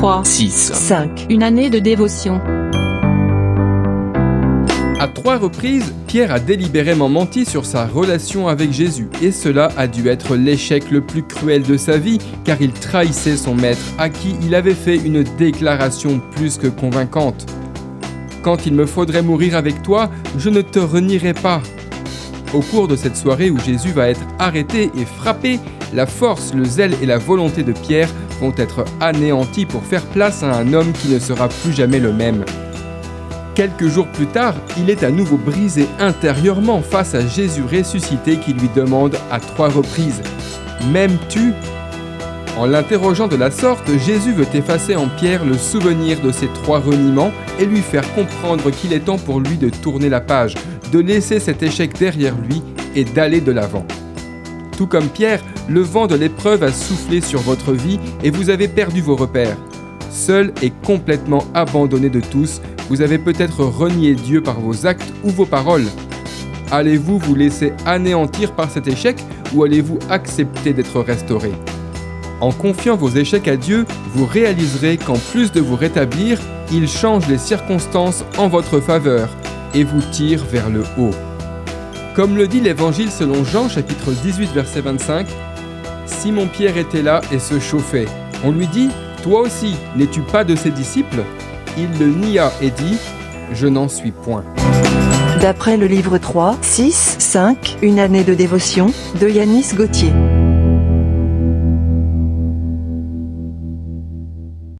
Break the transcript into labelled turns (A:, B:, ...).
A: 3,
B: 6.
A: 5. Une année de dévotion.
C: À trois reprises, Pierre a délibérément menti sur sa relation avec Jésus, et cela a dû être l'échec le plus cruel de sa vie, car il trahissait son maître, à qui il avait fait une déclaration plus que convaincante. Quand il me faudrait mourir avec toi, je ne te renierai pas. Au cours de cette soirée où Jésus va être arrêté et frappé, la force, le zèle et la volonté de Pierre être anéantis pour faire place à un homme qui ne sera plus jamais le même. Quelques jours plus tard, il est à nouveau brisé intérieurement face à Jésus ressuscité qui lui demande à trois reprises ⁇ M'aimes-tu ?⁇ En l'interrogeant de la sorte, Jésus veut effacer en Pierre le souvenir de ces trois reniements et lui faire comprendre qu'il est temps pour lui de tourner la page, de laisser cet échec derrière lui et d'aller de l'avant. Tout comme Pierre, le vent de l'épreuve a soufflé sur votre vie et vous avez perdu vos repères. Seul et complètement abandonné de tous, vous avez peut-être renié Dieu par vos actes ou vos paroles. Allez-vous vous laisser anéantir par cet échec ou allez-vous accepter d'être restauré? En confiant vos échecs à Dieu, vous réaliserez qu'en plus de vous rétablir, il change les circonstances en votre faveur et vous tire vers le haut. Comme le dit l'Évangile selon Jean chapitre 18 verset 25, Simon Pierre était là et se chauffait. On lui dit, Toi aussi, n'es-tu pas de ses disciples? Il le nia et dit, Je n'en suis point.
D: D'après le livre 3, 6, 5, Une année de dévotion, de Yanis Gauthier.